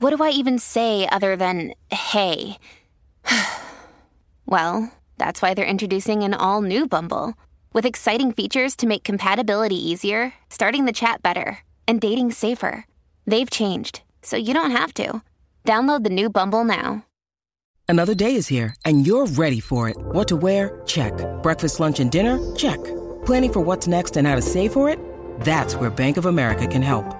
what do I even say other than hey? well, that's why they're introducing an all new Bumble with exciting features to make compatibility easier, starting the chat better, and dating safer. They've changed, so you don't have to. Download the new Bumble now. Another day is here, and you're ready for it. What to wear? Check. Breakfast, lunch, and dinner? Check. Planning for what's next and how to save for it? That's where Bank of America can help.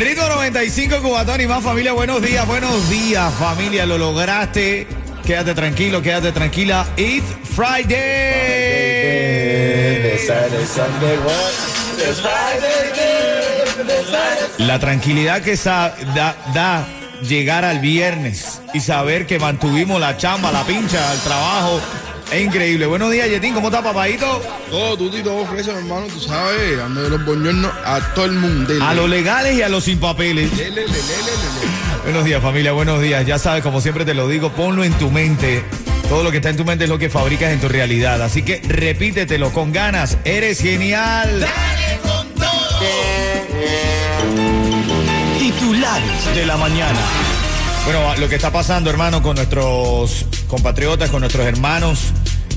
Rito 95 Cubatón y más familia, buenos días, buenos días familia, lo lograste. Quédate tranquilo, quédate tranquila. It's Friday. La tranquilidad que da, da llegar al viernes y saber que mantuvimos la chamba, la pincha, el trabajo. Es increíble. Buenos días, Yetín. ¿Cómo está, papadito? Todo, tú y todo fresco, hermano, tú sabes, dando los boñornos a todo el mundo. A los legales y a los sin papeles. Lele, lele, lele, lele. Buenos días familia, buenos días. Ya sabes, como siempre te lo digo, ponlo en tu mente. Todo lo que está en tu mente es lo que fabricas en tu realidad. Así que repítetelo con ganas. Eres genial. Titulares de la mañana. Bueno, lo que está pasando, hermano, con nuestros compatriotas, con nuestros hermanos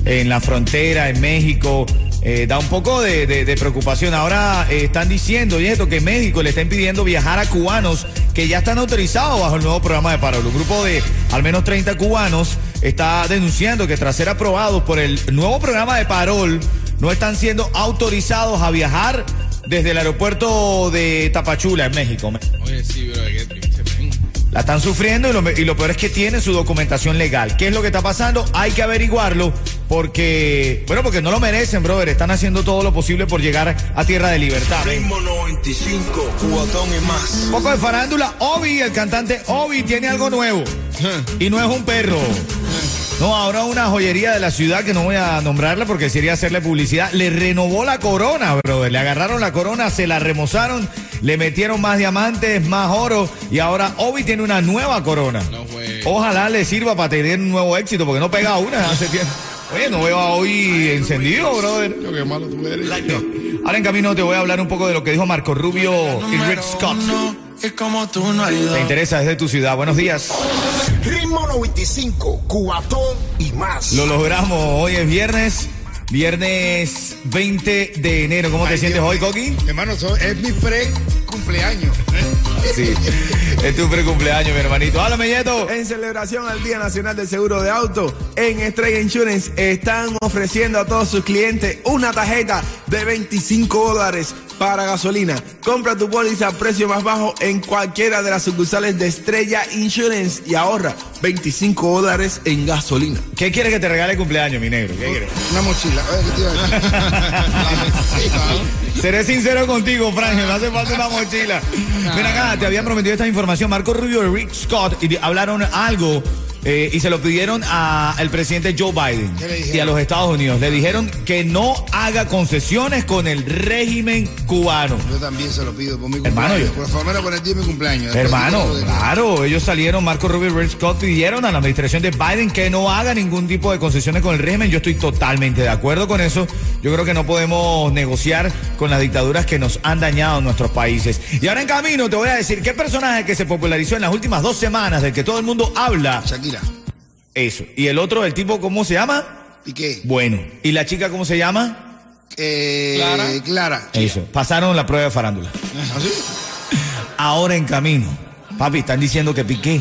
en la frontera, en México, eh, da un poco de, preocupación. Ahora eh, están diciendo, y esto, que México le está impidiendo viajar a cubanos que ya están autorizados bajo el nuevo programa de paro. Un grupo de al menos 30 cubanos está denunciando que tras ser aprobados por el nuevo programa de parol, no están siendo autorizados a viajar desde el aeropuerto de Tapachula, en México. Oye, sí, bro. La están sufriendo y lo, y lo peor es que tienen su documentación legal. ¿Qué es lo que está pasando? Hay que averiguarlo porque, bueno, porque no lo merecen, brother. Están haciendo todo lo posible por llegar a tierra de libertad. Ritmo 95, cuatón y más. Un poco de farándula. Obi, el cantante Obi, tiene algo nuevo. Y no es un perro. No, ahora una joyería de la ciudad que no voy a nombrarla porque sería hacerle publicidad. Le renovó la corona, brother. Le agarraron la corona, se la remozaron, le metieron más diamantes, más oro y ahora Obi tiene una nueva corona. No fue. Ojalá le sirva para tener un nuevo éxito porque no pega una hace tiempo. Oye, no veo a Obi encendido, brother. Yo, qué malo tú eres. Ahora en camino te voy a hablar un poco de lo que dijo Marco Rubio y Rick Scott. Es como tú no ido. Te interesa desde tu ciudad. Buenos días. Ritmo 95, cuatón y más. Lo logramos. Hoy es viernes. Viernes 20 de enero. ¿Cómo te sientes Dios hoy. Coqui? Hermano, es mi pre cumpleaños. Sí. Es tu precumpleaños, mi hermanito. Háblame, Yeto. En celebración al Día Nacional del Seguro de Auto, en Estrella Insurance están ofreciendo a todos sus clientes una tarjeta de 25 dólares para gasolina. Compra tu póliza a precio más bajo en cualquiera de las sucursales de Estrella Insurance y ahorra 25 dólares en gasolina. ¿Qué quieres que te regale el cumpleaños, mi negro? ¿Qué quieres? Una mochila. ¿no? Seré sincero contigo, Frangio, me hace falta una mochila. Ven acá, te habían prometido esta información. Marco Rubio y Rick Scott y hablaron algo eh, y se lo pidieron al presidente Joe Biden y a los Estados Unidos. Le dijeron que no haga concesiones con el régimen cubano. Yo también se lo pido por mi Hermano, cumpleaños. yo- Por favor, por el día de mi cumpleaños. Hermano, de- claro, ellos salieron, Marco Rubio y Rick Scott pidieron a la administración de Biden que no haga ningún tipo de concesiones con el régimen. Yo estoy totalmente de acuerdo con eso. Yo creo que no podemos negociar con las dictaduras que nos han dañado en nuestros países. Y ahora en camino te voy a decir qué personaje que se popularizó en las últimas dos semanas del que todo el mundo habla. Shakira. Eso. Y el otro, el tipo, ¿cómo se llama? ¿Y qué? Bueno. ¿Y la chica cómo se llama? Eh, Clara. Clara. Eso. Pasaron la prueba de farándula. ¿Así? Ahora en camino. Papi, están diciendo que Piqué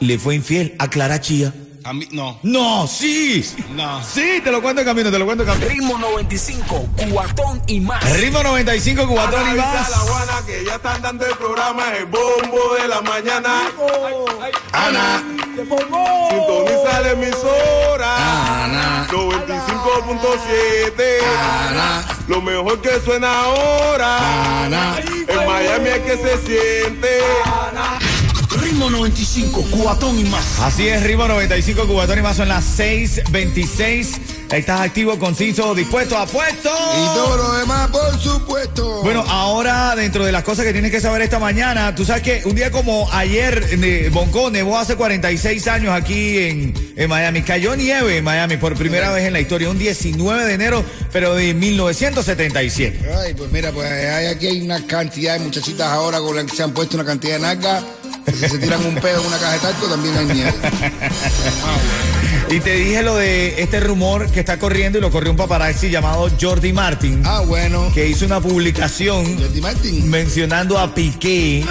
le fue infiel a Clara Chía. A mí, no. No, sí. No. Sí, te lo cuento en camino, te lo cuento en camino. Ritmo 95, cuatón y más. Ritmo 95, Cubatón y más. la Juana que ya están dando el programa El Bombo de la Mañana. Ana, sintoniza la emisora. Ana. 95.7. Ana. Lo mejor que suena ahora. Ana. En Miami es que se siente. Ritmo 95, cuatón y más. Así es, Ritmo 95, Cubatón y más son las 6.26. Estás activo, conciso, dispuesto, apuesto. Y todo lo demás, por supuesto. Bueno, ahora dentro de las cosas que tienes que saber esta mañana, tú sabes que un día como ayer, eh, Bonco nevó hace 46 años aquí en, en Miami. Cayó nieve en Miami por primera vez en la historia, un 19 de enero, pero de 1977. Ay, pues mira, pues hay, aquí hay una cantidad de muchachitas ahora con las que se han puesto una cantidad de nalgas. Si se tiran un pedo en una caja de talco, también hay nieve. Y te dije lo de este rumor que está corriendo y lo corrió un paparazzi llamado Jordi Martin, Ah, bueno. que hizo una publicación Jordi Martin. mencionando a Piqué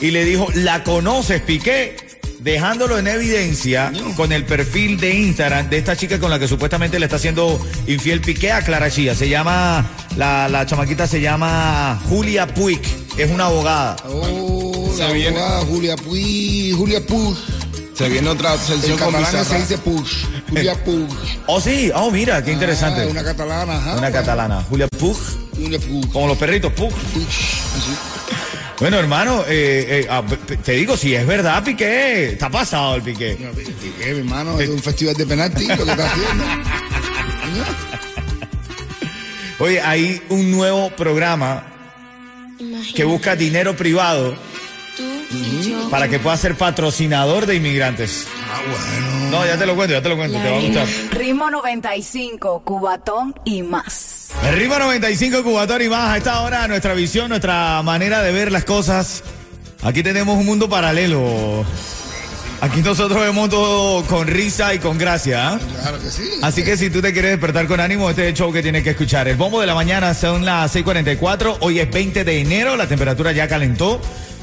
y le dijo, ¿la conoces Piqué? Dejándolo en evidencia con el perfil de Instagram de esta chica con la que supuestamente le está haciendo infiel Piqué a Clara Chía. Se llama, la, la chamaquita se llama Julia Puig, es una abogada. Oh, Se la viene. abogada Julia Puig, Julia Puig. Se viene otra En sección con catalán se dice Puig. Julia Puig. Oh sí, oh mira, qué interesante. Ah, una catalana, ajá. Una catalana, Julia Puig, Julia Puig. como los perritos, Puig. Bueno, hermano, eh, eh, ah, te digo, si es verdad, Piqué, está pasado el Piqué. No, ¿qué, mi hermano? Es un festival de penalti lo que está haciendo. Oye, hay un nuevo programa que busca dinero privado para que pueda ser patrocinador de inmigrantes. Ah, bueno. No, ya te lo cuento, ya te lo cuento, te va a gustar. Ritmo 95, Cubatón y más. El Ritmo 95 Cubatón y más, a esta hora nuestra visión, nuestra manera de ver las cosas. Aquí tenemos un mundo paralelo. Aquí nosotros vemos todo con risa y con gracia. ¿ah? Claro que sí. Así que si tú te quieres despertar con ánimo, este es el show que tienes que escuchar. El bombo de la mañana son las 6:44. Hoy es 20 de enero, la temperatura ya calentó.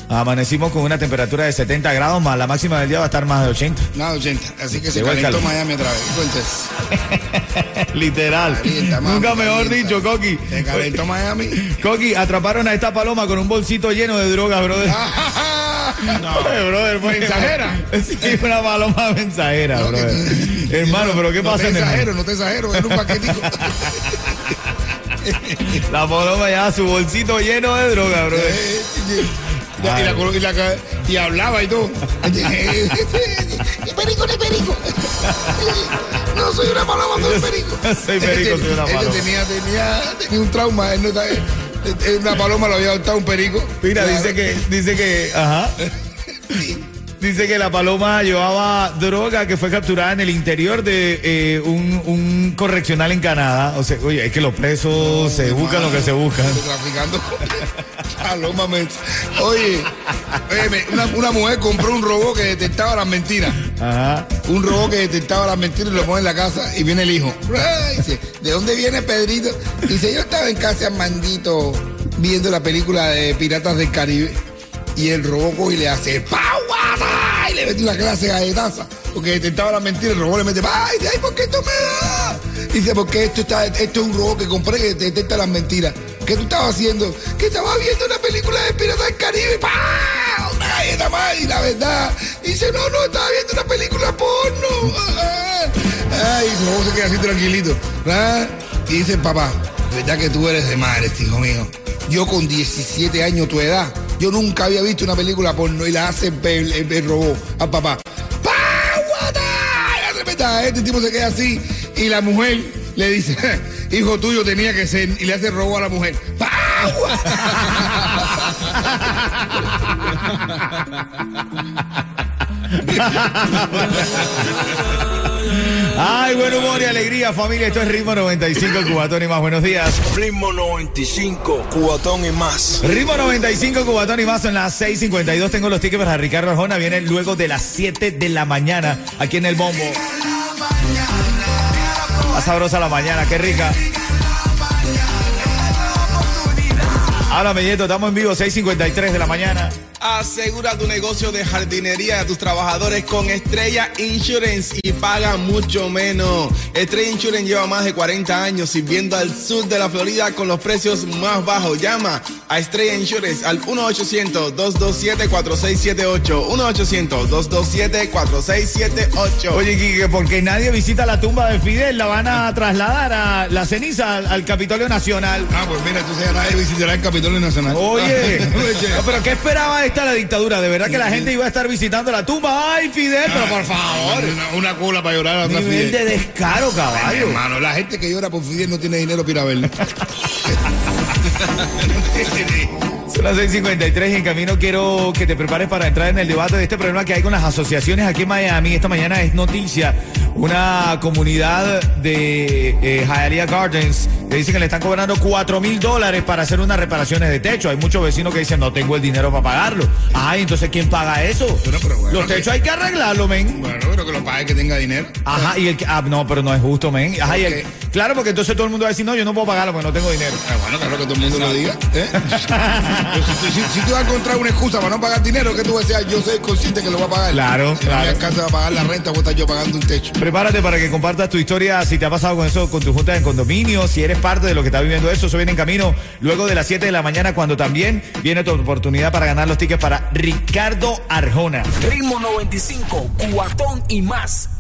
Amanecimos con una temperatura de 70 grados, más la máxima del día va a estar más de 80. Nada, 80. Así que se Llegó calentó. Miami otra vez. Entonces, Literal. Calienta, mami, Nunca mejor calienta. dicho, Coqui. se calentó Miami. Coqui, atraparon a esta paloma con un bolsito lleno de drogas, brother. No. Oye, brother, fue- ¿Mensajera? Sí, una paloma mensajera, No, que brother. te- Hermano, pero ¿qué no pasa te en el exagero, no te exagero, era un paquetico. La paloma lleva su bolsito lleno de droga, brother. Y, la, y, la y la ca- y hablaba y todo. Y perico, no es perico. No soy una paloma, soy perico. Soy perico, soy una paloma. tenía, tenía, tenía un trauma. Él no está, eh, eh, una paloma lo había adoptado un perico. Mira, Claro. dice que, dice que, ajá. Dice que la paloma llevaba droga que fue capturada en el interior de eh, un, un correccional en Canadá. O sea, oye, es que los presos se buscan lo que se buscan. Traficando paloma. men- Oye, oye, me- una, una mujer compró un robot que detectaba las mentiras. Ajá. Un robot que detectaba las mentiras y lo pone en la casa y viene el hijo. Ay, Dice, ¿de dónde viene Pedrito? Dice, yo estaba en casa Armandito viendo la película de Piratas del Caribe y el robot y le hace ¡Pauada! Y le mete una clase de galletaza. Porque detectaba las mentiras, el robot le mete ¡Ay, ay, ¿por qué esto me da? Dice, porque esto, está, esto es un robot que compré que detecta las mentiras. ¿Qué tú estabas haciendo? Que estaba viendo una película de Piratas del Caribe. ¡Pah! Una galleta más y la verdad. Dice, no, no, estaba viendo una película porno. Ay, el robot se queda así tranquilito. Y dice, papá, ¿verdad que tú eres de madre, hijo mío? Yo con 17 años tu edad, yo nunca había visto una película porno y la hace el, el- el robot al papá. Este tipo se queda así y la mujer le dice, hijo tuyo tenía que ser, y le hace el robot a la mujer. Ay, buen humor y alegría, familia. Esto es Ritmo 95, Cubatón y más. Buenos días. Ritmo 95, cuatón y más. Ritmo 95, Cubatón y más. Son las 6:52. Tengo los tickets para Ricardo Arjona. Viene luego de las 7 de la mañana aquí en el Bombo. Está sabrosa la mañana, qué rica. Háblame, Yeto. Estamos en vivo, 6:53 de la mañana. Asegura tu negocio de jardinería a tus trabajadores con Estrella Insurance y paga mucho menos. Estrella Insurance lleva más de 40 años sirviendo al sur de la Florida con los precios más bajos. Llama a Estrella Insurance al 1-800-227-4678. 1-800-227-4678. Oye, Quique, porque nadie visita la tumba de Fidel, la van a trasladar a la ceniza al, al Capitolio Nacional. Ah, pues mira, entonces ya nadie visitará el Capitolio Nacional. Oye, no, pero ¿qué esperaba esta la dictadura? ¿De verdad que la gente iba a estar visitando la tumba? ¡Ay, Fidel! Pero por favor. Una, una cola para llorar a Nivel Fidel. de descaro, Ay, caballo. hermano, la gente que llora por Fidel no tiene dinero para ir a verlo. Son las 6:53 y en camino quiero que te prepares para entrar en el debate de este problema que hay con las asociaciones aquí en Miami. Esta mañana es noticia una comunidad de eh, Hialeah Gardens que dicen que le están cobrando 4 mil dólares para hacer unas reparaciones de techo. Hay muchos vecinos que dicen no tengo el dinero para pagarlo. Ay, entonces ¿quién paga eso? Pero, pero bueno, Los techos hay que arreglarlo, men. Bueno, que lo pague que tenga dinero. Ajá, y el que, ah, no, pero no es justo, men. Ajá, y el- claro, porque entonces todo el mundo va a decir, no, yo no puedo pagarlo porque no tengo dinero. Ah, bueno, claro que todo el mundo lo diga. ¿eh? Pero si, si- si tú vas a encontrar una excusa para no pagar dinero, que tú vas a decir, "Ah, yo soy consciente que lo voy a pagar. Claro, si claro. me alcanza a pagar la renta, voy a estar yo pagando un techo. Prepárate para que compartas tu historia si te ha pasado con eso, con tu junta de condominio, si eres parte de lo que está viviendo eso, eso viene en camino luego de las 7 de la mañana cuando también viene tu oportunidad para ganar los tickets para Ricardo Arjona. Ritmo 95, cuatón y más.